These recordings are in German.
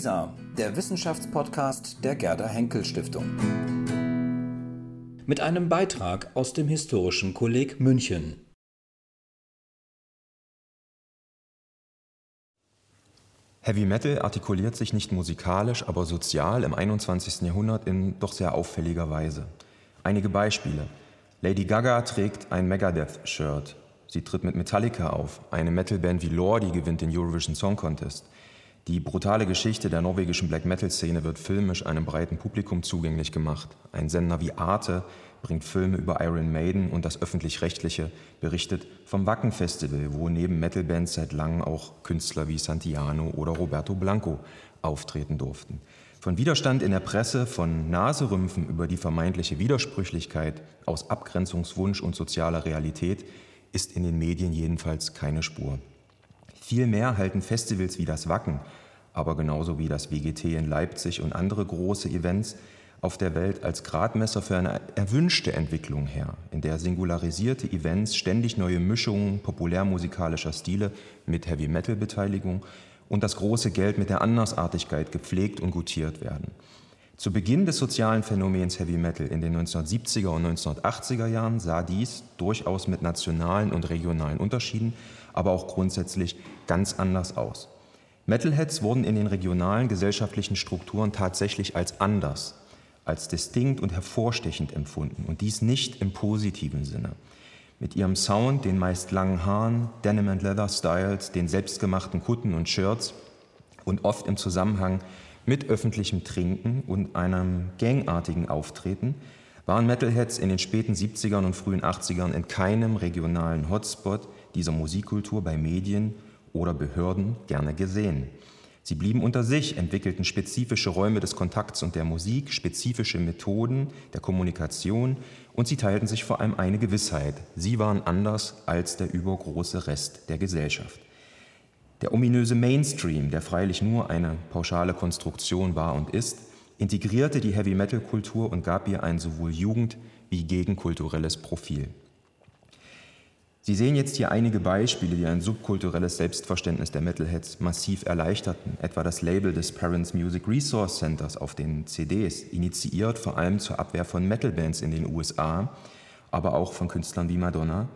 WISA, der Wissenschaftspodcast der Gerda Henkel Stiftung. Mit einem Beitrag aus dem Historischen Kolleg München. Heavy Metal artikuliert sich nicht musikalisch, aber sozial im 21. Jahrhundert in doch sehr auffälliger Weise. Einige Beispiele. Lady Gaga trägt ein Megadeth-Shirt. Sie tritt mit Metallica auf. Eine Metalband wie Lordi gewinnt den Eurovision Song Contest. Die brutale Geschichte der norwegischen Black Metal-Szene wird filmisch einem breiten Publikum zugänglich gemacht. Ein Sender wie Arte bringt Filme über Iron Maiden und das öffentlich-rechtliche berichtet vom Wacken Festival, wo neben Metal-Bands seit langem auch Künstler wie Santiano oder Roberto Blanco auftreten durften. Von Widerstand in der Presse, von Naserümpfen über die vermeintliche Widersprüchlichkeit aus Abgrenzungswunsch und sozialer Realität ist in den Medien jedenfalls keine Spur. Vielmehr halten Festivals wie das Wacken, aber genauso wie das WGT in Leipzig und andere große Events auf der Welt als Gradmesser für eine erwünschte Entwicklung her, in der singularisierte Events ständig neue Mischungen populärmusikalischer Stile mit Heavy-Metal-Beteiligung und das große Geld mit der Andersartigkeit gepflegt und gutiert werden. Zu Beginn des sozialen Phänomens Heavy Metal in den 1970er und 1980er Jahren sah dies durchaus mit nationalen und regionalen Unterschieden aber auch grundsätzlich ganz anders aus. Metalheads wurden in den regionalen gesellschaftlichen Strukturen tatsächlich als anders, als distinkt und hervorstechend empfunden und dies nicht im positiven Sinne. Mit ihrem Sound, den meist langen Haaren, Denim and Leather Styles, den selbstgemachten Kutten und Shirts und oft im Zusammenhang mit öffentlichem Trinken und einem gangartigen Auftreten waren Metalheads in den späten 70ern und frühen 80ern in keinem regionalen Hotspot dieser Musikkultur bei Medien oder Behörden gerne gesehen. Sie blieben unter sich, entwickelten spezifische Räume des Kontakts und der Musik, spezifische Methoden der Kommunikation und sie teilten sich vor allem eine Gewissheit. Sie waren anders als der übergroße Rest der Gesellschaft. Der ominöse Mainstream, der freilich nur eine pauschale Konstruktion war und ist, integrierte die Heavy-Metal-Kultur und gab ihr ein sowohl jugend- wie gegenkulturelles Profil. Sie sehen jetzt hier einige Beispiele, die ein subkulturelles Selbstverständnis der Metalheads massiv erleichterten, etwa das Label des Parents Music Resource Centers auf den CDs, initiiert vor allem zur Abwehr von Metalbands in den USA, aber auch von Künstlern wie Madonna.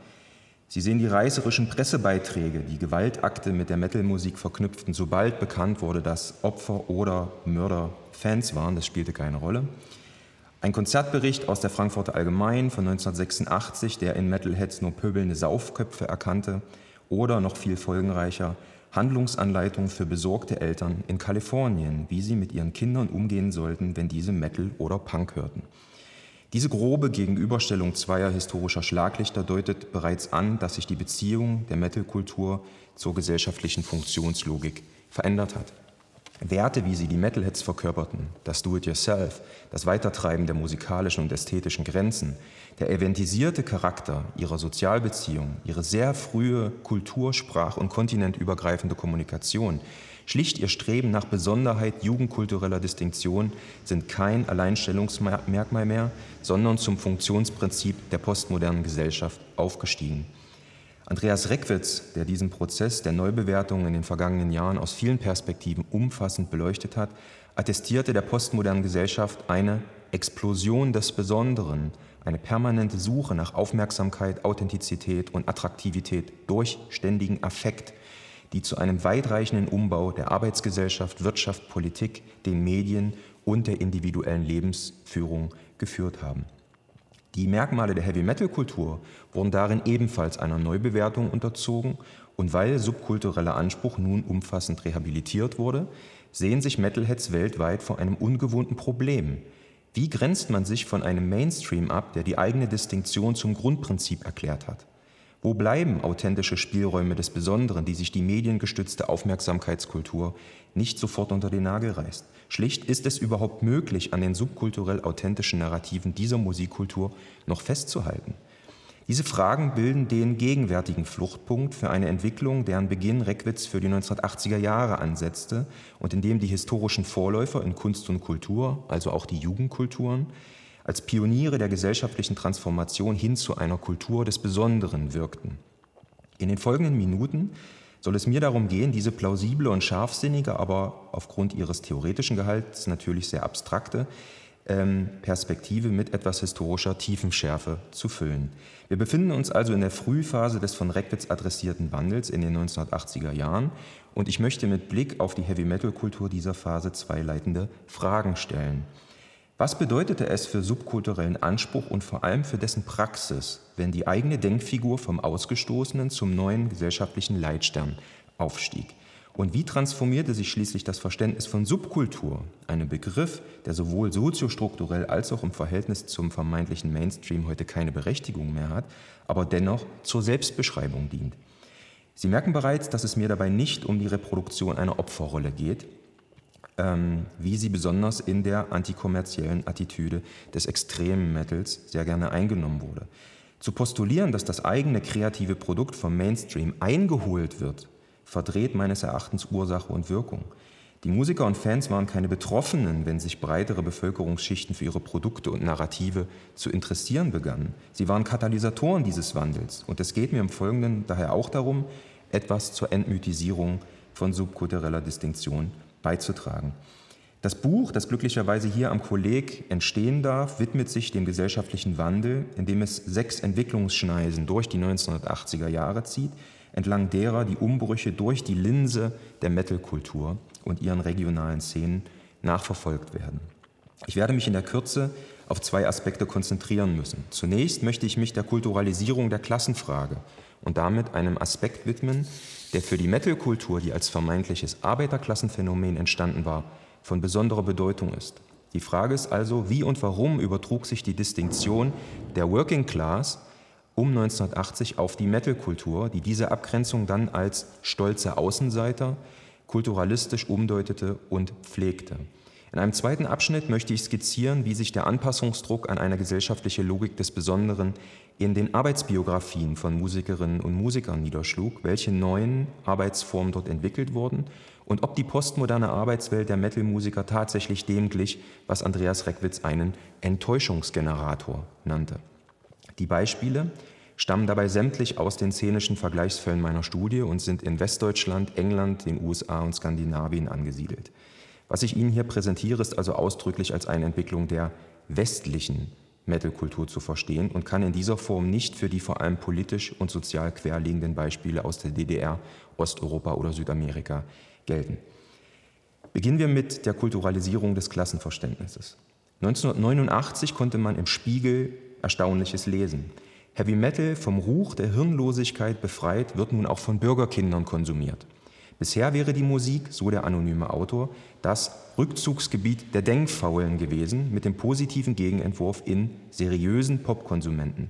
Sie sehen die reißerischen Pressebeiträge, die Gewaltakte mit der Metalmusik verknüpften, sobald bekannt wurde, dass Opfer oder Mörder Fans waren, das spielte keine Rolle. Ein Konzertbericht aus der Frankfurter Allgemein von 1986, der in Metalheads nur pöbelnde Saufköpfe erkannte, oder noch viel folgenreicher, Handlungsanleitung für besorgte Eltern in Kalifornien, wie sie mit ihren Kindern umgehen sollten, wenn diese Metal oder Punk hörten. Diese grobe Gegenüberstellung zweier historischer Schlaglichter deutet bereits an, dass sich die Beziehung der Metalkultur zur gesellschaftlichen Funktionslogik verändert hat. Werte, wie sie die Metalheads verkörperten, das Do-it-yourself, das Weitertreiben der musikalischen und ästhetischen Grenzen, der eventisierte Charakter ihrer Sozialbeziehung, ihre sehr frühe Kultur-, Sprach- und kontinentübergreifende Kommunikation, schlicht ihr Streben nach Besonderheit jugendkultureller Distinktion sind kein Alleinstellungsmerkmal mehr, sondern zum Funktionsprinzip der postmodernen Gesellschaft aufgestiegen. Andreas Reckwitz, der diesen Prozess der Neubewertung in den vergangenen Jahren aus vielen Perspektiven umfassend beleuchtet hat, attestierte der postmodernen Gesellschaft eine Explosion des Besonderen, eine permanente Suche nach Aufmerksamkeit, Authentizität und Attraktivität durch ständigen Affekt, die zu einem weitreichenden Umbau der Arbeitsgesellschaft, Wirtschaft, Politik, den Medien und der individuellen Lebensführung geführt haben. Die Merkmale der Heavy-Metal-Kultur wurden darin ebenfalls einer Neubewertung unterzogen und weil subkultureller Anspruch nun umfassend rehabilitiert wurde, sehen sich Metalheads weltweit vor einem ungewohnten Problem. Wie grenzt man sich von einem Mainstream ab, der die eigene Distinktion zum Grundprinzip erklärt hat? Wo bleiben authentische Spielräume des Besonderen, die sich die mediengestützte Aufmerksamkeitskultur nicht sofort unter den Nagel reißt? Schlicht ist es überhaupt möglich, an den subkulturell authentischen Narrativen dieser Musikkultur noch festzuhalten? Diese Fragen bilden den gegenwärtigen Fluchtpunkt für eine Entwicklung, deren Beginn Reckwitz für die 1980er Jahre ansetzte und in dem die historischen Vorläufer in Kunst und Kultur, also auch die Jugendkulturen, als Pioniere der gesellschaftlichen Transformation hin zu einer Kultur des Besonderen wirkten. In den folgenden Minuten soll es mir darum gehen, diese plausible und scharfsinnige, aber aufgrund ihres theoretischen Gehalts natürlich sehr abstrakte ähm, Perspektive mit etwas historischer Tiefenschärfe zu füllen. Wir befinden uns also in der Frühphase des von Reckwitz adressierten Wandels in den 1980er Jahren und ich möchte mit Blick auf die Heavy-Metal-Kultur dieser Phase zwei leitende Fragen stellen. Was bedeutete es für subkulturellen Anspruch und vor allem für dessen Praxis, wenn die eigene Denkfigur vom Ausgestoßenen zum neuen gesellschaftlichen Leitstern aufstieg? Und wie transformierte sich schließlich das Verständnis von Subkultur, einem Begriff, der sowohl soziostrukturell als auch im Verhältnis zum vermeintlichen Mainstream heute keine Berechtigung mehr hat, aber dennoch zur Selbstbeschreibung dient? Sie merken bereits, dass es mir dabei nicht um die Reproduktion einer Opferrolle geht, wie sie besonders in der antikommerziellen Attitüde des extremen Metals sehr gerne eingenommen wurde. Zu postulieren, dass das eigene kreative Produkt vom Mainstream eingeholt wird, verdreht meines Erachtens Ursache und Wirkung. Die Musiker und Fans waren keine Betroffenen, wenn sich breitere Bevölkerungsschichten für ihre Produkte und Narrative zu interessieren begannen. Sie waren Katalysatoren dieses Wandels. Und es geht mir im Folgenden daher auch darum, etwas zur Entmythisierung von subkultureller Distinktion beizutragen. Das Buch, das glücklicherweise hier am Kolleg entstehen darf, widmet sich dem gesellschaftlichen Wandel, indem es sechs Entwicklungsschneisen durch die 1980er Jahre zieht, entlang derer die Umbrüche durch die Linse der Metalkultur und ihren regionalen Szenen nachverfolgt werden. Ich werde mich in der Kürze auf zwei Aspekte konzentrieren müssen. Zunächst möchte ich mich der Kulturalisierung der Klassenfrage und damit einem Aspekt widmen, der für die Metal-Kultur, die als vermeintliches Arbeiterklassenphänomen entstanden war, von besonderer Bedeutung ist. Die Frage ist also, wie und warum übertrug sich die Distinktion der Working Class um 1980 auf die Metal-Kultur, die diese Abgrenzung dann als stolze Außenseiter kulturalistisch umdeutete und pflegte. In einem zweiten Abschnitt möchte ich skizzieren, wie sich der Anpassungsdruck an eine gesellschaftliche Logik des Besonderen in den Arbeitsbiografien von Musikerinnen und Musikern niederschlug, welche neuen Arbeitsformen dort entwickelt wurden und ob die postmoderne Arbeitswelt der Metal-Musiker tatsächlich dem glich, was Andreas Reckwitz einen Enttäuschungsgenerator nannte. Die Beispiele stammen dabei sämtlich aus den szenischen Vergleichsfällen meiner Studie und sind in Westdeutschland, England, den USA und Skandinavien angesiedelt. Was ich Ihnen hier präsentiere, ist also ausdrücklich als eine Entwicklung der westlichen Metal-Kultur zu verstehen und kann in dieser Form nicht für die vor allem politisch und sozial querliegenden Beispiele aus der DDR, Osteuropa oder Südamerika gelten. Beginnen wir mit der Kulturalisierung des Klassenverständnisses. 1989 konnte man im Spiegel Erstaunliches lesen. Heavy Metal vom Ruch der Hirnlosigkeit befreit, wird nun auch von Bürgerkindern konsumiert. Bisher wäre die Musik, so der anonyme Autor, das Rückzugsgebiet der Denkfaulen gewesen, mit dem positiven Gegenentwurf in seriösen Popkonsumenten.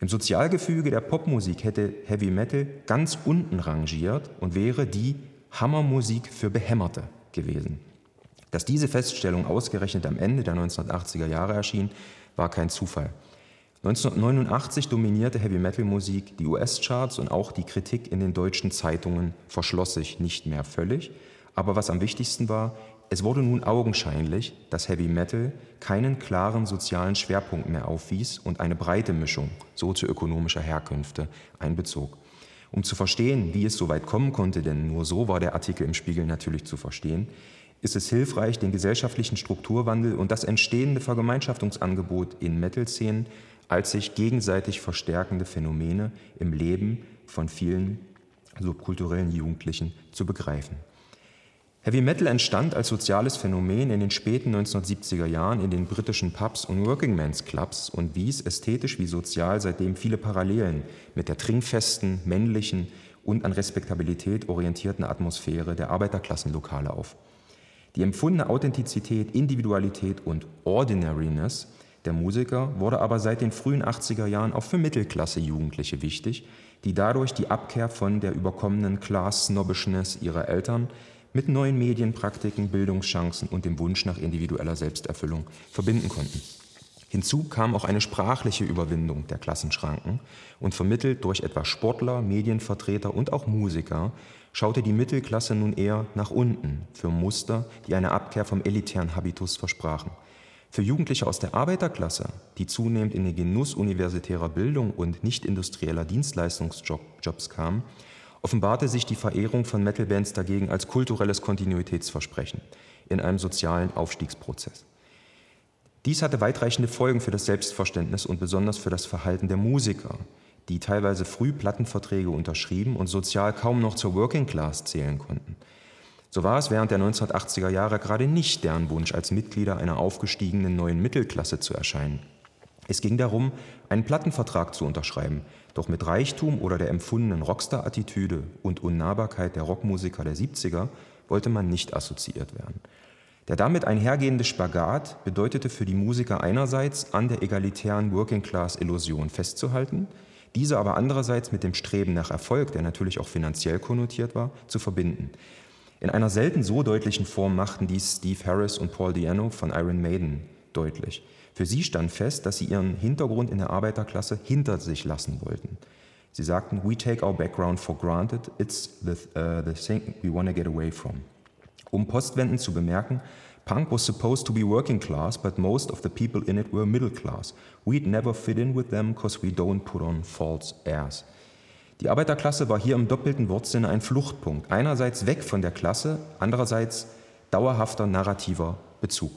Im Sozialgefüge der Popmusik hätte Heavy Metal ganz unten rangiert und wäre die Hammermusik für Behämmerte gewesen. Dass diese Feststellung ausgerechnet am Ende der 1980er Jahre erschien, war kein Zufall. 1989 dominierte Heavy Metal Musik die US-Charts und auch die Kritik in den deutschen Zeitungen verschloss sich nicht mehr völlig. Aber was am wichtigsten war, es wurde nun augenscheinlich, dass Heavy Metal keinen klaren sozialen Schwerpunkt mehr aufwies und eine breite Mischung sozioökonomischer Herkünfte einbezog. Um zu verstehen, wie es so weit kommen konnte, denn nur so war der Artikel im Spiegel natürlich zu verstehen, ist es hilfreich, den gesellschaftlichen Strukturwandel und das entstehende Vergemeinschaftungsangebot in Metal-Szenen als sich gegenseitig verstärkende Phänomene im Leben von vielen subkulturellen Jugendlichen zu begreifen. Heavy Metal entstand als soziales Phänomen in den späten 1970er Jahren in den britischen Pubs und Workingmen's Clubs und wies ästhetisch wie sozial seitdem viele Parallelen mit der trinkfesten, männlichen und an Respektabilität orientierten Atmosphäre der Arbeiterklassenlokale auf. Die empfundene Authentizität, Individualität und Ordinariness der Musiker wurde aber seit den frühen 80er Jahren auch für Mittelklasse-Jugendliche wichtig, die dadurch die Abkehr von der überkommenen Class-Snobbishness ihrer Eltern mit neuen Medienpraktiken, Bildungschancen und dem Wunsch nach individueller Selbsterfüllung verbinden konnten. Hinzu kam auch eine sprachliche Überwindung der Klassenschranken und vermittelt durch etwa Sportler, Medienvertreter und auch Musiker schaute die Mittelklasse nun eher nach unten für Muster, die eine Abkehr vom elitären Habitus versprachen. Für Jugendliche aus der Arbeiterklasse, die zunehmend in den Genuss universitärer Bildung und nicht industrieller Dienstleistungsjobs kamen, offenbarte sich die Verehrung von Metal-Bands dagegen als kulturelles Kontinuitätsversprechen in einem sozialen Aufstiegsprozess. Dies hatte weitreichende Folgen für das Selbstverständnis und besonders für das Verhalten der Musiker, die teilweise früh Plattenverträge unterschrieben und sozial kaum noch zur Working Class zählen konnten. So war es während der 1980er Jahre gerade nicht deren Wunsch, als Mitglieder einer aufgestiegenen neuen Mittelklasse zu erscheinen. Es ging darum, einen Plattenvertrag zu unterschreiben, doch mit Reichtum oder der empfundenen Rockstar-Attitüde und Unnahbarkeit der Rockmusiker der 70er wollte man nicht assoziiert werden. Der damit einhergehende Spagat bedeutete für die Musiker einerseits an der egalitären Working-Class-Illusion festzuhalten, diese aber andererseits mit dem Streben nach Erfolg, der natürlich auch finanziell konnotiert war, zu verbinden. In einer selten so deutlichen Form machten dies Steve Harris und Paul Diano von Iron Maiden deutlich. Für sie stand fest, dass sie ihren Hintergrund in der Arbeiterklasse hinter sich lassen wollten. Sie sagten, we take our background for granted, it's the, uh, the thing we want to get away from. Um postwendend zu bemerken, Punk was supposed to be working class, but most of the people in it were middle class. We'd never fit in with them because we don't put on false airs. Die Arbeiterklasse war hier im doppelten Wortsinne ein Fluchtpunkt. Einerseits weg von der Klasse, andererseits dauerhafter narrativer Bezug.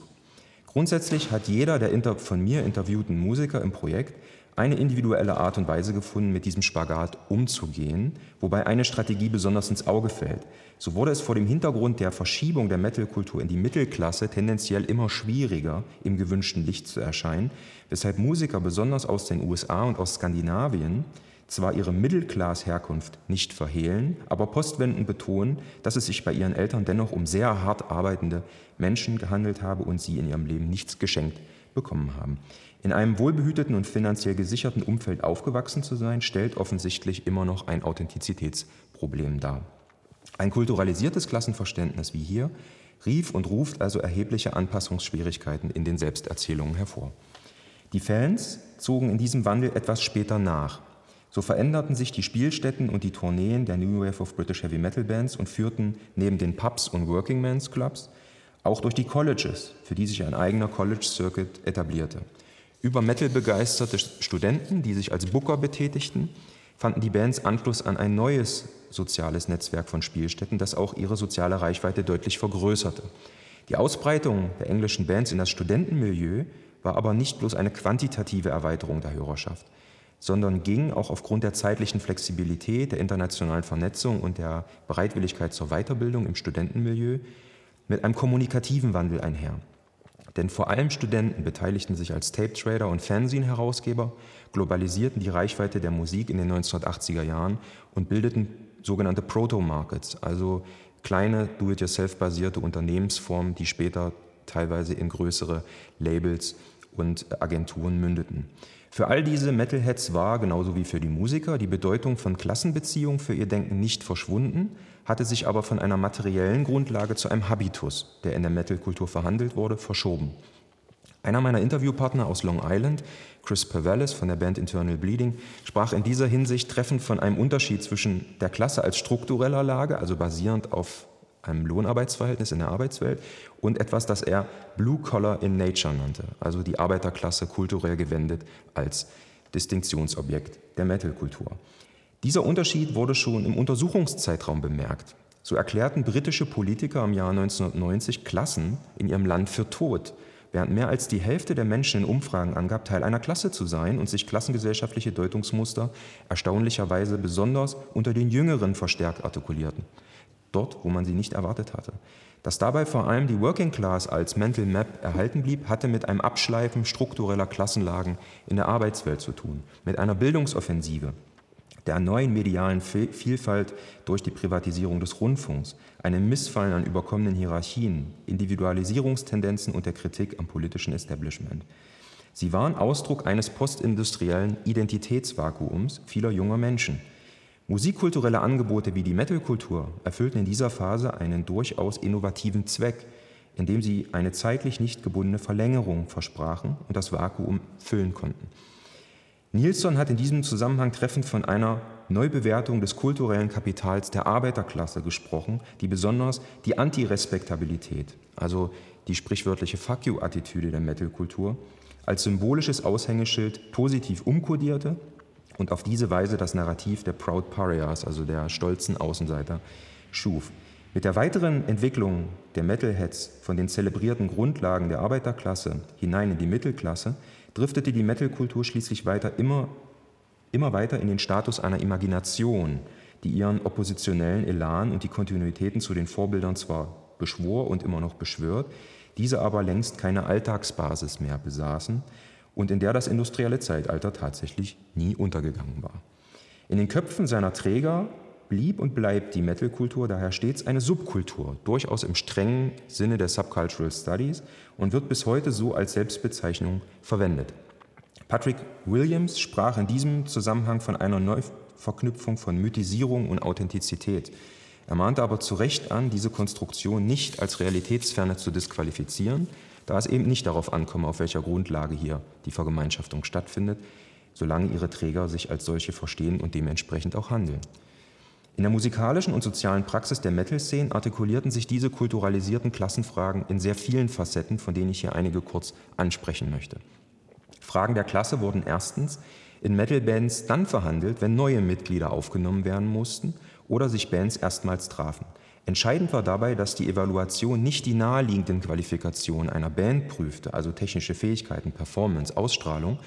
Grundsätzlich hat jeder der von mir interviewten Musiker im Projekt eine individuelle Art und Weise gefunden, mit diesem Spagat umzugehen, wobei eine Strategie besonders ins Auge fällt. So wurde es vor dem Hintergrund der Verschiebung der Metalkultur in die Mittelklasse tendenziell immer schwieriger, im gewünschten Licht zu erscheinen, weshalb Musiker besonders aus den USA und aus Skandinavien zwar ihre Mittelklass-Herkunft nicht verhehlen, aber postwendend betonen, dass es sich bei ihren Eltern dennoch um sehr hart arbeitende Menschen gehandelt habe und sie in ihrem Leben nichts geschenkt bekommen haben. In einem wohlbehüteten und finanziell gesicherten Umfeld aufgewachsen zu sein, stellt offensichtlich immer noch ein Authentizitätsproblem dar. Ein kulturalisiertes Klassenverständnis wie hier rief und ruft also erhebliche Anpassungsschwierigkeiten in den Selbsterzählungen hervor. Die Fans zogen in diesem Wandel etwas später nach. So veränderten sich die Spielstätten und die Tourneen der New Wave of British Heavy Metal Bands und führten neben den Pubs und Working Men's Clubs auch durch die Colleges, für die sich ein eigener College Circuit etablierte. Über Metal begeisterte Studenten, die sich als Booker betätigten, fanden die Bands Anschluss an ein neues soziales Netzwerk von Spielstätten, das auch ihre soziale Reichweite deutlich vergrößerte. Die Ausbreitung der englischen Bands in das Studentenmilieu war aber nicht bloß eine quantitative Erweiterung der Hörerschaft, sondern ging auch aufgrund der zeitlichen Flexibilität, der internationalen Vernetzung und der Bereitwilligkeit zur Weiterbildung im Studentenmilieu mit einem kommunikativen Wandel einher. Denn vor allem Studenten beteiligten sich als Tape-Trader und Fernsehen-Herausgeber, globalisierten die Reichweite der Musik in den 1980er Jahren und bildeten sogenannte Proto-Markets, also kleine do-it-yourself-basierte Unternehmensformen, die später teilweise in größere Labels und Agenturen mündeten. Für all diese Metalheads war, genauso wie für die Musiker, die Bedeutung von Klassenbeziehungen für ihr Denken nicht verschwunden, hatte sich aber von einer materiellen Grundlage zu einem Habitus, der in der Metalkultur verhandelt wurde, verschoben. Einer meiner Interviewpartner aus Long Island, Chris Pervalis von der Band Internal Bleeding, sprach in dieser Hinsicht treffend von einem Unterschied zwischen der Klasse als struktureller Lage, also basierend auf einem Lohnarbeitsverhältnis in der Arbeitswelt, und etwas, das er Blue Collar in Nature nannte, also die Arbeiterklasse kulturell gewendet als Distinktionsobjekt der Metalkultur. Dieser Unterschied wurde schon im Untersuchungszeitraum bemerkt. So erklärten britische Politiker im Jahr 1990 Klassen in ihrem Land für tot, während mehr als die Hälfte der Menschen in Umfragen angab, Teil einer Klasse zu sein und sich klassengesellschaftliche Deutungsmuster erstaunlicherweise besonders unter den Jüngeren verstärkt artikulierten, dort, wo man sie nicht erwartet hatte. Dass dabei vor allem die Working Class als Mental Map erhalten blieb, hatte mit einem Abschleifen struktureller Klassenlagen in der Arbeitswelt zu tun, mit einer Bildungsoffensive, der neuen medialen Vielfalt durch die Privatisierung des Rundfunks, einem Missfallen an überkommenen Hierarchien, Individualisierungstendenzen und der Kritik am politischen Establishment. Sie waren Ausdruck eines postindustriellen Identitätsvakuums vieler junger Menschen. Musikkulturelle Angebote wie die Metalkultur erfüllten in dieser Phase einen durchaus innovativen Zweck, indem sie eine zeitlich nicht gebundene Verlängerung versprachen und das Vakuum füllen konnten. Nilsson hat in diesem Zusammenhang treffend von einer Neubewertung des kulturellen Kapitals der Arbeiterklasse gesprochen, die besonders die Antirespektabilität, also die sprichwörtliche Fuck you-Attitüde der Metalkultur, als symbolisches Aushängeschild positiv umkodierte, und auf diese Weise das Narrativ der Proud Pariahs, also der stolzen Außenseiter, schuf. Mit der weiteren Entwicklung der Metalheads von den zelebrierten Grundlagen der Arbeiterklasse hinein in die Mittelklasse driftete die Metalkultur schließlich weiter immer, immer weiter in den Status einer Imagination, die ihren oppositionellen Elan und die Kontinuitäten zu den Vorbildern zwar beschwor und immer noch beschwört, diese aber längst keine Alltagsbasis mehr besaßen und in der das industrielle Zeitalter tatsächlich nie untergegangen war. In den Köpfen seiner Träger blieb und bleibt die Metal-Kultur daher stets eine Subkultur, durchaus im strengen Sinne der Subcultural Studies und wird bis heute so als Selbstbezeichnung verwendet. Patrick Williams sprach in diesem Zusammenhang von einer Neuverknüpfung von Mythisierung und Authentizität. Er mahnte aber zu Recht an, diese Konstruktion nicht als realitätsferne zu disqualifizieren, da es eben nicht darauf ankomme, auf welcher Grundlage hier die Vergemeinschaftung stattfindet, solange ihre Träger sich als solche verstehen und dementsprechend auch handeln. In der musikalischen und sozialen Praxis der Metal-Szene artikulierten sich diese kulturalisierten Klassenfragen in sehr vielen Facetten, von denen ich hier einige kurz ansprechen möchte. Fragen der Klasse wurden erstens in Metal-Bands dann verhandelt, wenn neue Mitglieder aufgenommen werden mussten oder sich Bands erstmals trafen. Entscheidend war dabei, dass die Evaluation nicht die naheliegenden Qualifikationen einer Band prüfte, also technische Fähigkeiten, Performance, Ausstrahlung,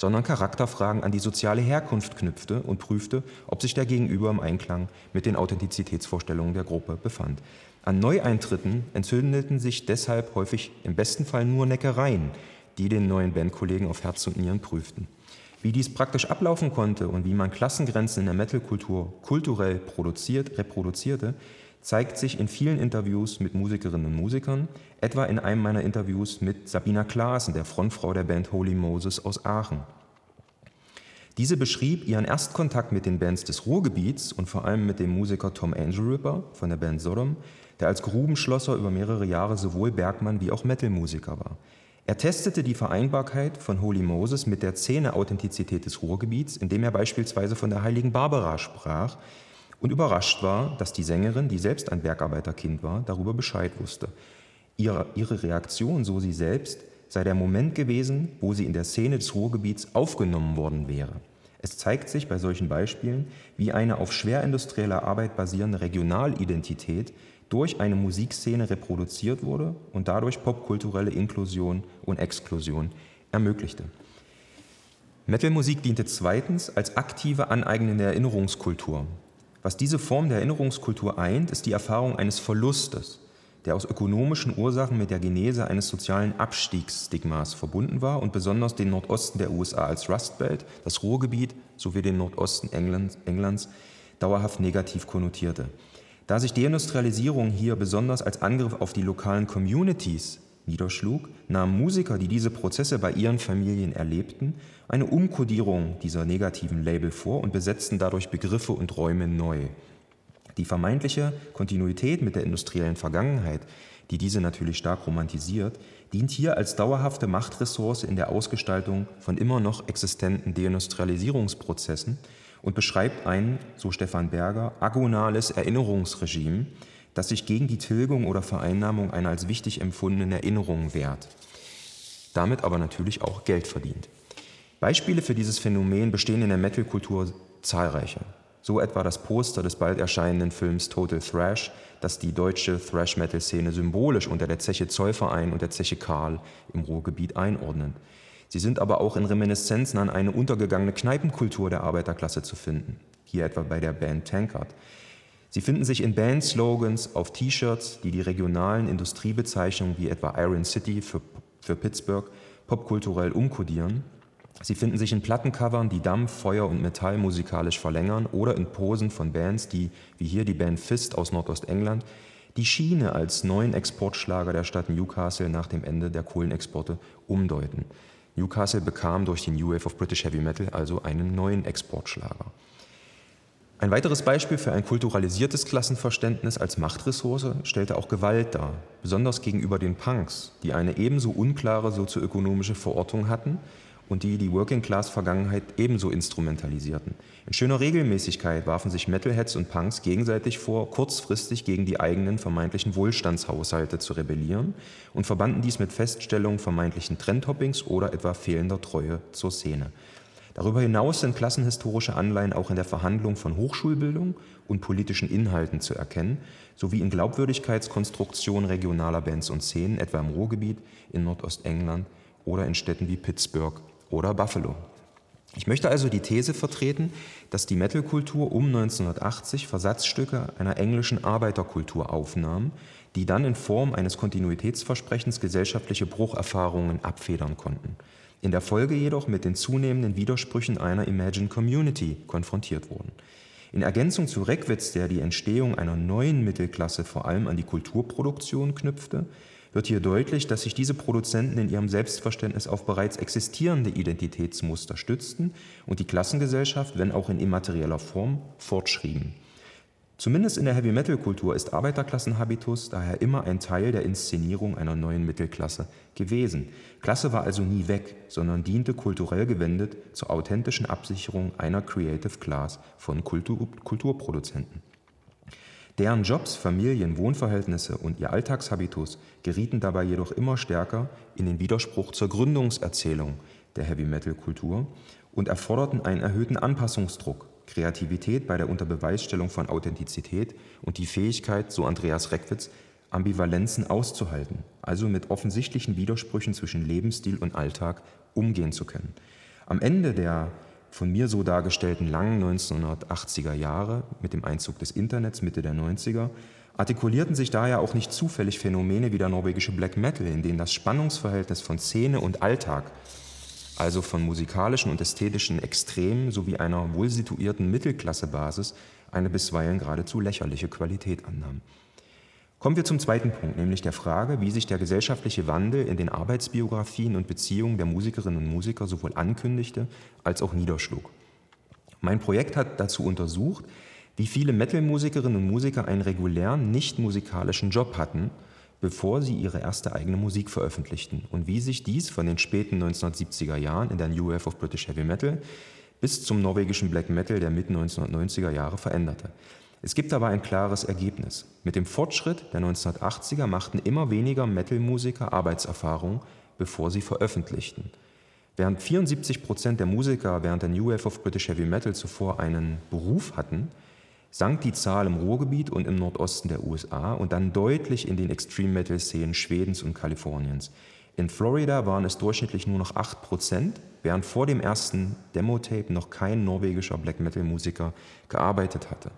sondern Charakterfragen an die soziale Herkunft knüpfte und prüfte, ob sich der Gegenüber im Einklang mit den Authentizitätsvorstellungen der Gruppe befand. An Neueintritten entzündeten sich deshalb häufig im besten Fall nur Neckereien, die den neuen Bandkollegen auf Herz und Nieren prüften. Wie dies praktisch ablaufen konnte und wie man Klassengrenzen in der Metalkultur kulturell produziert, reproduzierte, zeigt sich in vielen Interviews mit Musikerinnen und Musikern, etwa in einem meiner Interviews mit Sabina Klaassen, der Frontfrau der Band Holy Moses aus Aachen. Diese beschrieb ihren Erstkontakt mit den Bands des Ruhrgebiets und vor allem mit dem Musiker Tom Angel Ripper von der Band Sodom, der als Grubenschlosser über mehrere Jahre sowohl Bergmann wie auch Metalmusiker war. Er testete die Vereinbarkeit von Holy Moses mit der Szene-Authentizität des Ruhrgebiets, indem er beispielsweise von der heiligen Barbara sprach, und überrascht war, dass die Sängerin, die selbst ein Bergarbeiterkind war, darüber Bescheid wusste. Ihre, ihre Reaktion, so sie selbst, sei der Moment gewesen, wo sie in der Szene des Ruhrgebiets aufgenommen worden wäre. Es zeigt sich bei solchen Beispielen, wie eine auf schwerindustrieller Arbeit basierende Regionalidentität durch eine Musikszene reproduziert wurde und dadurch popkulturelle Inklusion und Exklusion ermöglichte. Metalmusik diente zweitens als aktive aneignende Erinnerungskultur. Was diese Form der Erinnerungskultur eint, ist die Erfahrung eines Verlustes, der aus ökonomischen Ursachen mit der Genese eines sozialen Abstiegsstigmas verbunden war und besonders den Nordosten der USA als Rust Belt, das Ruhrgebiet sowie den Nordosten Englands, Englands dauerhaft negativ konnotierte. Da sich Deindustrialisierung hier besonders als Angriff auf die lokalen Communities niederschlug, nahmen Musiker, die diese Prozesse bei ihren Familien erlebten, eine Umkodierung dieser negativen Label vor und besetzten dadurch Begriffe und Räume neu. Die vermeintliche Kontinuität mit der industriellen Vergangenheit, die diese natürlich stark romantisiert, dient hier als dauerhafte Machtressource in der Ausgestaltung von immer noch existenten Deindustrialisierungsprozessen und beschreibt ein, so Stefan Berger, agonales Erinnerungsregime, das sich gegen die Tilgung oder Vereinnahmung einer als wichtig empfundenen Erinnerung wehrt, damit aber natürlich auch Geld verdient. Beispiele für dieses Phänomen bestehen in der Metal-Kultur zahlreiche. So etwa das Poster des bald erscheinenden Films Total Thrash, das die deutsche Thrash-Metal-Szene symbolisch unter der Zeche Zollverein und der Zeche Karl im Ruhrgebiet einordnet. Sie sind aber auch in Reminiszenzen an eine untergegangene Kneipenkultur der Arbeiterklasse zu finden, hier etwa bei der Band Tankard, Sie finden sich in Band-Slogans auf T-Shirts, die die regionalen Industriebezeichnungen wie etwa Iron City für, für Pittsburgh popkulturell umkodieren. Sie finden sich in Plattencovern, die Dampf, Feuer und Metall musikalisch verlängern oder in Posen von Bands, die, wie hier die Band Fist aus Nordostengland, die Schiene als neuen Exportschlager der Stadt Newcastle nach dem Ende der Kohlenexporte umdeuten. Newcastle bekam durch die New Wave of British Heavy Metal also einen neuen Exportschlager. Ein weiteres Beispiel für ein kulturalisiertes Klassenverständnis als Machtressource stellte auch Gewalt dar, besonders gegenüber den Punks, die eine ebenso unklare sozioökonomische Verortung hatten und die die Working-Class-Vergangenheit ebenso instrumentalisierten. In schöner Regelmäßigkeit warfen sich Metalheads und Punks gegenseitig vor, kurzfristig gegen die eigenen vermeintlichen Wohlstandshaushalte zu rebellieren und verbanden dies mit Feststellungen vermeintlichen Trendhoppings oder etwa fehlender Treue zur Szene. Darüber hinaus sind klassenhistorische Anleihen auch in der Verhandlung von Hochschulbildung und politischen Inhalten zu erkennen, sowie in Glaubwürdigkeitskonstruktion regionaler Bands und Szenen, etwa im Ruhrgebiet, in Nordostengland oder in Städten wie Pittsburgh oder Buffalo. Ich möchte also die These vertreten, dass die Metalkultur um 1980 Versatzstücke einer englischen Arbeiterkultur aufnahm, die dann in Form eines Kontinuitätsversprechens gesellschaftliche Brucherfahrungen abfedern konnten in der Folge jedoch mit den zunehmenden Widersprüchen einer Imagined Community konfrontiert wurden. In Ergänzung zu Reckwitz, der die Entstehung einer neuen Mittelklasse vor allem an die Kulturproduktion knüpfte, wird hier deutlich, dass sich diese Produzenten in ihrem Selbstverständnis auf bereits existierende Identitätsmuster stützten und die Klassengesellschaft, wenn auch in immaterieller Form, fortschrieben. Zumindest in der Heavy-Metal-Kultur ist Arbeiterklassenhabitus daher immer ein Teil der Inszenierung einer neuen Mittelklasse gewesen. Klasse war also nie weg, sondern diente kulturell gewendet zur authentischen Absicherung einer Creative Class von Kultur Kulturproduzenten. Deren Jobs, Familien, Wohnverhältnisse und ihr Alltagshabitus gerieten dabei jedoch immer stärker in den Widerspruch zur Gründungserzählung der Heavy-Metal-Kultur und erforderten einen erhöhten Anpassungsdruck Kreativität bei der Unterbeweisstellung von Authentizität und die Fähigkeit, so Andreas Reckwitz, Ambivalenzen auszuhalten, also mit offensichtlichen Widersprüchen zwischen Lebensstil und Alltag umgehen zu können. Am Ende der von mir so dargestellten langen 1980er Jahre mit dem Einzug des Internets Mitte der 90er artikulierten sich daher auch nicht zufällig Phänomene wie der norwegische Black Metal, in denen das Spannungsverhältnis von Szene und Alltag also von musikalischen und ästhetischen Extremen sowie einer wohlsituierten Mittelklassebasis eine bisweilen geradezu lächerliche Qualität annahm. Kommen wir zum zweiten Punkt, nämlich der Frage, wie sich der gesellschaftliche Wandel in den Arbeitsbiografien und Beziehungen der Musikerinnen und Musiker sowohl ankündigte als auch niederschlug. Mein Projekt hat dazu untersucht, wie viele Metal-Musikerinnen und Musiker einen regulären, nicht musikalischen Job hatten bevor sie ihre erste eigene Musik veröffentlichten und wie sich dies von den späten 1970er Jahren in der New Wave of British Heavy Metal bis zum norwegischen Black Metal der Mitte 1990er Jahre veränderte. Es gibt aber ein klares Ergebnis. Mit dem Fortschritt der 1980er machten immer weniger Metal-Musiker Arbeitserfahrung, bevor sie veröffentlichten. Während 74 Prozent der Musiker während der New Wave of British Heavy Metal zuvor einen Beruf hatten, sank die Zahl im Ruhrgebiet und im Nordosten der USA und dann deutlich in den Extreme Metal Szenen Schwedens und Kaliforniens. In Florida waren es durchschnittlich nur noch 8%, während vor dem ersten Demo-Tape noch kein norwegischer Black Metal-Musiker gearbeitet hatte.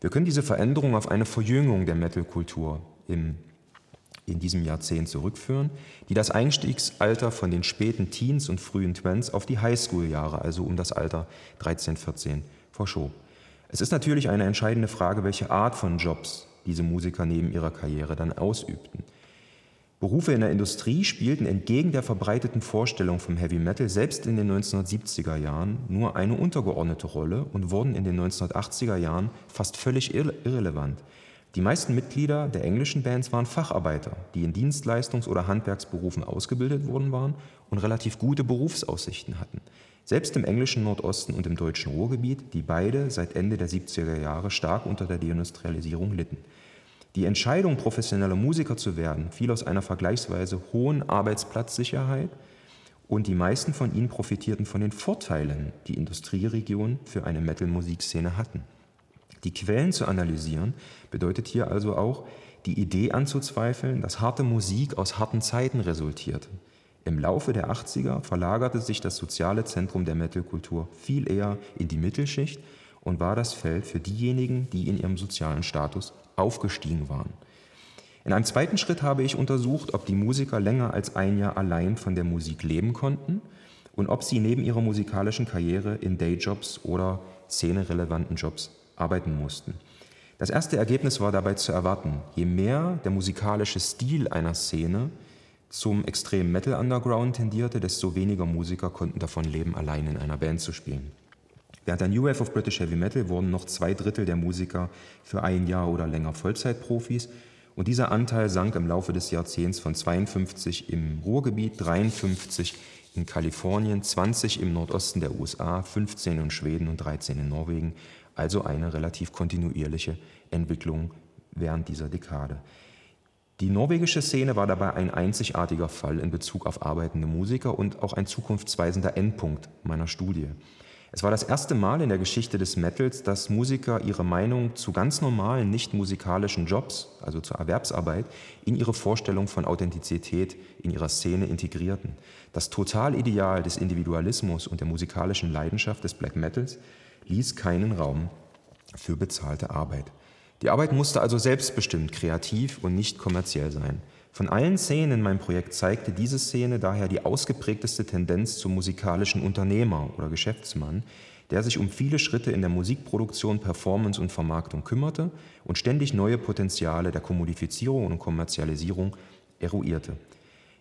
Wir können diese Veränderung auf eine Verjüngung der Metal-Kultur in diesem Jahrzehnt zurückführen, die das Einstiegsalter von den späten Teens und frühen Twents auf die Highschool-Jahre, also um das Alter 13, 14, verschob. Es ist natürlich eine entscheidende Frage, welche Art von Jobs diese Musiker neben ihrer Karriere dann ausübten. Berufe in der Industrie spielten entgegen der verbreiteten Vorstellung vom Heavy Metal selbst in den 1970er Jahren nur eine untergeordnete Rolle und wurden in den 1980er Jahren fast völlig irrelevant. Die meisten Mitglieder der englischen Bands waren Facharbeiter, die in Dienstleistungs- oder Handwerksberufen ausgebildet worden waren und relativ gute Berufsaussichten hatten. Selbst im englischen Nordosten und im deutschen Ruhrgebiet, die beide seit Ende der 70er Jahre stark unter der Deindustrialisierung litten. Die Entscheidung, professioneller Musiker zu werden, fiel aus einer vergleichsweise hohen Arbeitsplatzsicherheit und die meisten von ihnen profitierten von den Vorteilen, die Industrieregionen für eine Metal-Musikszene hatten. Die Quellen zu analysieren bedeutet hier also auch, die Idee anzuzweifeln, dass harte Musik aus harten Zeiten resultierte. Im Laufe der 80er verlagerte sich das soziale Zentrum der Metalkultur viel eher in die Mittelschicht und war das Feld für diejenigen, die in ihrem sozialen Status aufgestiegen waren. In einem zweiten Schritt habe ich untersucht, ob die Musiker länger als ein Jahr allein von der Musik leben konnten und ob sie neben ihrer musikalischen Karriere in Dayjobs oder szenerelevanten Jobs arbeiten mussten. Das erste Ergebnis war dabei zu erwarten. Je mehr der musikalische Stil einer Szene zum extremen Metal Underground tendierte, desto weniger Musiker konnten davon leben, allein in einer Band zu spielen. Während der New Wave of British Heavy Metal wurden noch zwei Drittel der Musiker für ein Jahr oder länger Vollzeitprofis und dieser Anteil sank im Laufe des Jahrzehnts von 52 im Ruhrgebiet, 53 in Kalifornien, 20 im Nordosten der USA, 15 in Schweden und 13 in Norwegen, also eine relativ kontinuierliche Entwicklung während dieser Dekade. Die norwegische Szene war dabei ein einzigartiger Fall in Bezug auf arbeitende Musiker und auch ein zukunftsweisender Endpunkt meiner Studie. Es war das erste Mal in der Geschichte des Metals, dass Musiker ihre Meinung zu ganz normalen, nicht musikalischen Jobs, also zur Erwerbsarbeit, in ihre Vorstellung von Authentizität in ihrer Szene integrierten. Das Totalideal des Individualismus und der musikalischen Leidenschaft des Black Metals ließ keinen Raum für bezahlte Arbeit. Die Arbeit musste also selbstbestimmt, kreativ und nicht kommerziell sein. Von allen Szenen in meinem Projekt zeigte diese Szene daher die ausgeprägteste Tendenz zum musikalischen Unternehmer oder Geschäftsmann, der sich um viele Schritte in der Musikproduktion, Performance und Vermarktung kümmerte und ständig neue Potenziale der Kommodifizierung und Kommerzialisierung eruierte.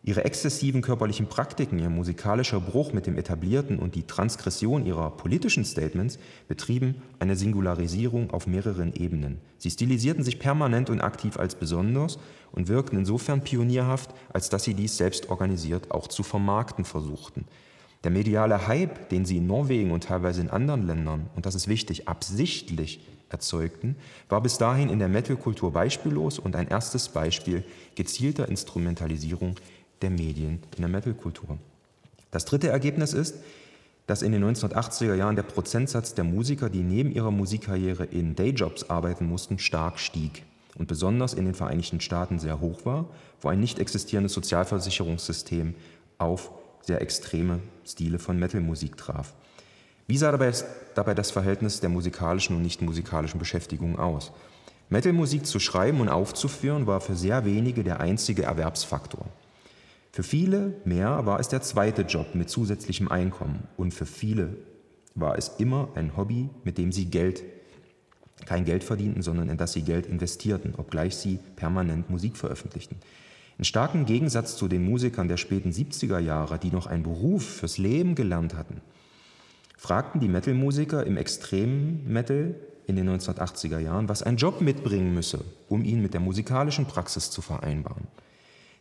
Ihre exzessiven körperlichen Praktiken, ihr musikalischer Bruch mit dem Etablierten und die Transgression ihrer politischen Statements betrieben eine Singularisierung auf mehreren Ebenen. Sie stilisierten sich permanent und aktiv als besonders und wirkten insofern pionierhaft, als dass sie dies selbst organisiert auch zu vermarkten versuchten. Der mediale Hype, den sie in Norwegen und teilweise in anderen Ländern, und das ist wichtig, absichtlich erzeugten, war bis dahin in der Metal-Kultur beispiellos und ein erstes Beispiel gezielter Instrumentalisierung der Medien in der Metal-Kultur. Das dritte Ergebnis ist, dass in den 1980er Jahren der Prozentsatz der Musiker, die neben ihrer Musikkarriere in Dayjobs arbeiten mussten, stark stieg und besonders in den Vereinigten Staaten sehr hoch war, wo ein nicht existierendes Sozialversicherungssystem auf sehr extreme Stile von Metalmusik traf. Wie sah dabei, dabei das Verhältnis der musikalischen und nicht musikalischen Beschäftigung aus? Metalmusik zu schreiben und aufzuführen war für sehr wenige der einzige Erwerbsfaktor. Für viele mehr war es der zweite Job mit zusätzlichem Einkommen und für viele war es immer ein Hobby, mit dem sie Geld, kein Geld verdienten, sondern in das sie Geld investierten, obgleich sie permanent Musik veröffentlichten. In starkem Gegensatz zu den Musikern der späten 70er Jahre, die noch einen Beruf fürs Leben gelernt hatten, fragten die Metal-Musiker im extremen Metal in den 1980er Jahren, was ein Job mitbringen müsse, um ihn mit der musikalischen Praxis zu vereinbaren.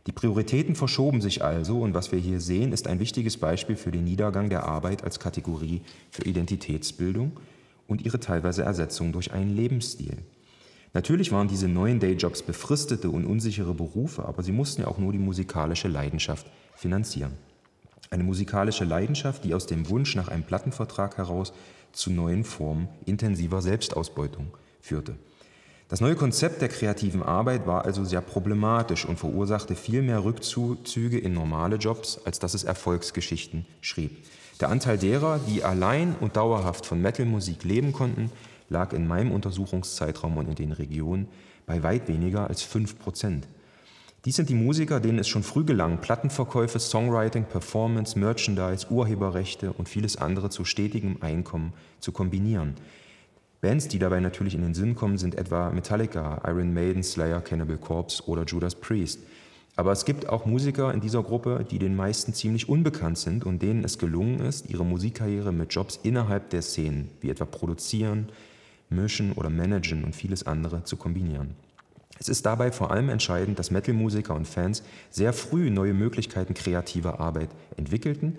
Die Prioritäten verschoben sich also und was wir hier sehen, ist ein wichtiges Beispiel für den Niedergang der Arbeit als Kategorie für Identitätsbildung und ihre teilweise Ersetzung durch einen Lebensstil. Natürlich waren diese neuen Dayjobs befristete und unsichere Berufe, aber sie mussten ja auch nur die musikalische Leidenschaft finanzieren. Eine musikalische Leidenschaft, die aus dem Wunsch nach einem Plattenvertrag heraus zu neuen Formen intensiver Selbstausbeutung führte. Das neue Konzept der kreativen Arbeit war also sehr problematisch und verursachte viel mehr Rückzüge in normale Jobs, als dass es Erfolgsgeschichten schrieb. Der Anteil derer, die allein und dauerhaft von Metalmusik leben konnten, lag in meinem Untersuchungszeitraum und in den Regionen bei weit weniger als 5 Prozent. Dies sind die Musiker, denen es schon früh gelang, Plattenverkäufe, Songwriting, Performance, Merchandise, Urheberrechte und vieles andere zu stetigem Einkommen zu kombinieren. Bands, die dabei natürlich in den Sinn kommen, sind etwa Metallica, Iron Maiden, Slayer, Cannibal Corpse oder Judas Priest. Aber es gibt auch Musiker in dieser Gruppe, die den meisten ziemlich unbekannt sind und denen es gelungen ist, ihre Musikkarriere mit Jobs innerhalb der Szenen, wie etwa produzieren, mischen oder managen und vieles andere zu kombinieren. Es ist dabei vor allem entscheidend, dass Metal-Musiker und Fans sehr früh neue Möglichkeiten kreativer Arbeit entwickelten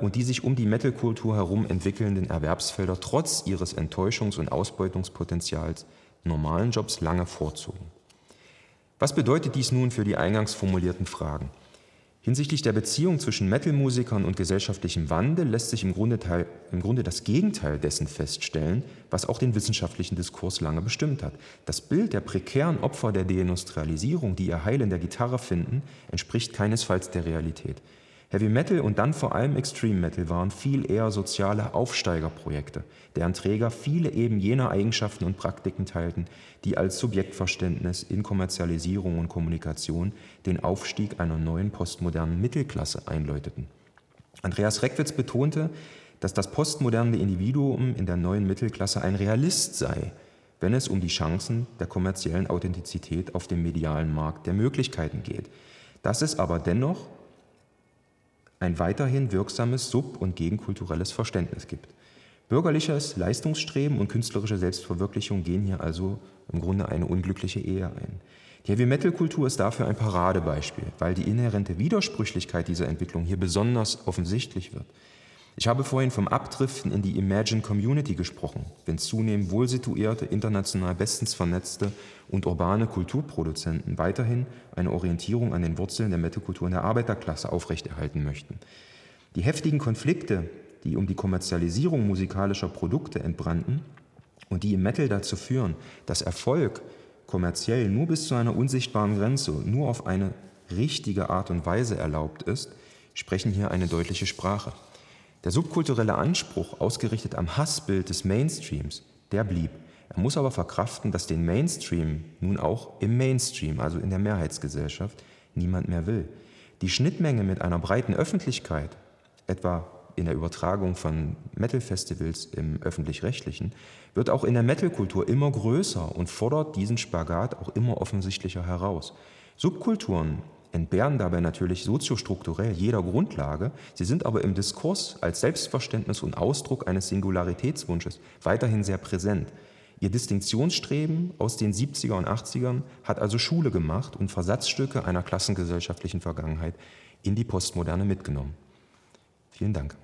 und die sich um die Metal-Kultur herum entwickelnden Erwerbsfelder trotz ihres Enttäuschungs- und Ausbeutungspotenzials normalen Jobs lange vorzogen. Was bedeutet dies nun für die eingangs formulierten Fragen? Hinsichtlich der Beziehung zwischen Metal-Musikern und gesellschaftlichem Wandel lässt sich im Grunde, Teil, im Grunde, das Gegenteil dessen feststellen, was auch den wissenschaftlichen Diskurs lange bestimmt hat. Das Bild der prekären Opfer der Deindustrialisierung, die ihr Heil in der Gitarre finden, entspricht keinesfalls der Realität. Heavy Metal und dann vor allem Extreme Metal waren viel eher soziale Aufsteigerprojekte, deren Träger viele eben jener Eigenschaften und Praktiken teilten, die als Subjektverständnis in Kommerzialisierung und Kommunikation den Aufstieg einer neuen postmodernen Mittelklasse einläuteten. Andreas Reckwitz betonte, dass das postmoderne Individuum in der neuen Mittelklasse ein Realist sei, wenn es um die Chancen der kommerziellen Authentizität auf dem medialen Markt der Möglichkeiten geht. Dass es aber dennoch ein weiterhin wirksames sub- und gegenkulturelles Verständnis gibt. Bürgerliches Leistungsstreben und künstlerische Selbstverwirklichung gehen hier also im Grunde eine unglückliche Ehe ein. Die Heavy-Metal-Kultur ist dafür ein Paradebeispiel, weil die inhärente Widersprüchlichkeit dieser Entwicklung hier besonders offensichtlich wird. Ich habe vorhin vom Abdriften in die Imagine Community gesprochen, wenn zunehmend wohlsituierte, international bestens vernetzte und urbane Kulturproduzenten weiterhin eine Orientierung an den Wurzeln der Metalkultur in der Arbeiterklasse aufrechterhalten möchten. Die heftigen Konflikte, die um die Kommerzialisierung musikalischer Produkte entbrannten und die im Metal dazu führen, dass Erfolg kommerziell nur bis zu einer unsichtbaren Grenze, nur auf eine richtige Art und Weise erlaubt ist, sprechen hier eine deutliche Sprache. Der subkulturelle Anspruch, ausgerichtet am Hassbild des Mainstreams, der blieb. Er muss aber verkraften, dass den Mainstream nun auch im Mainstream, also in der Mehrheitsgesellschaft, niemand mehr will. Die Schnittmenge mit einer breiten Öffentlichkeit, etwa in der Übertragung von Metal-Festivals im öffentlich-rechtlichen, wird auch in der Metal-Kultur immer größer und fordert diesen Spagat auch immer offensichtlicher heraus. Subkulturen entbehren dabei natürlich soziostrukturell jeder Grundlage, sie sind aber im Diskurs als Selbstverständnis und Ausdruck eines Singularitätswunsches weiterhin sehr präsent. Ihr Distinktionsstreben aus den 70er und 80ern hat also Schule gemacht und Versatzstücke einer klassengesellschaftlichen Vergangenheit in die Postmoderne mitgenommen. Vielen Dank.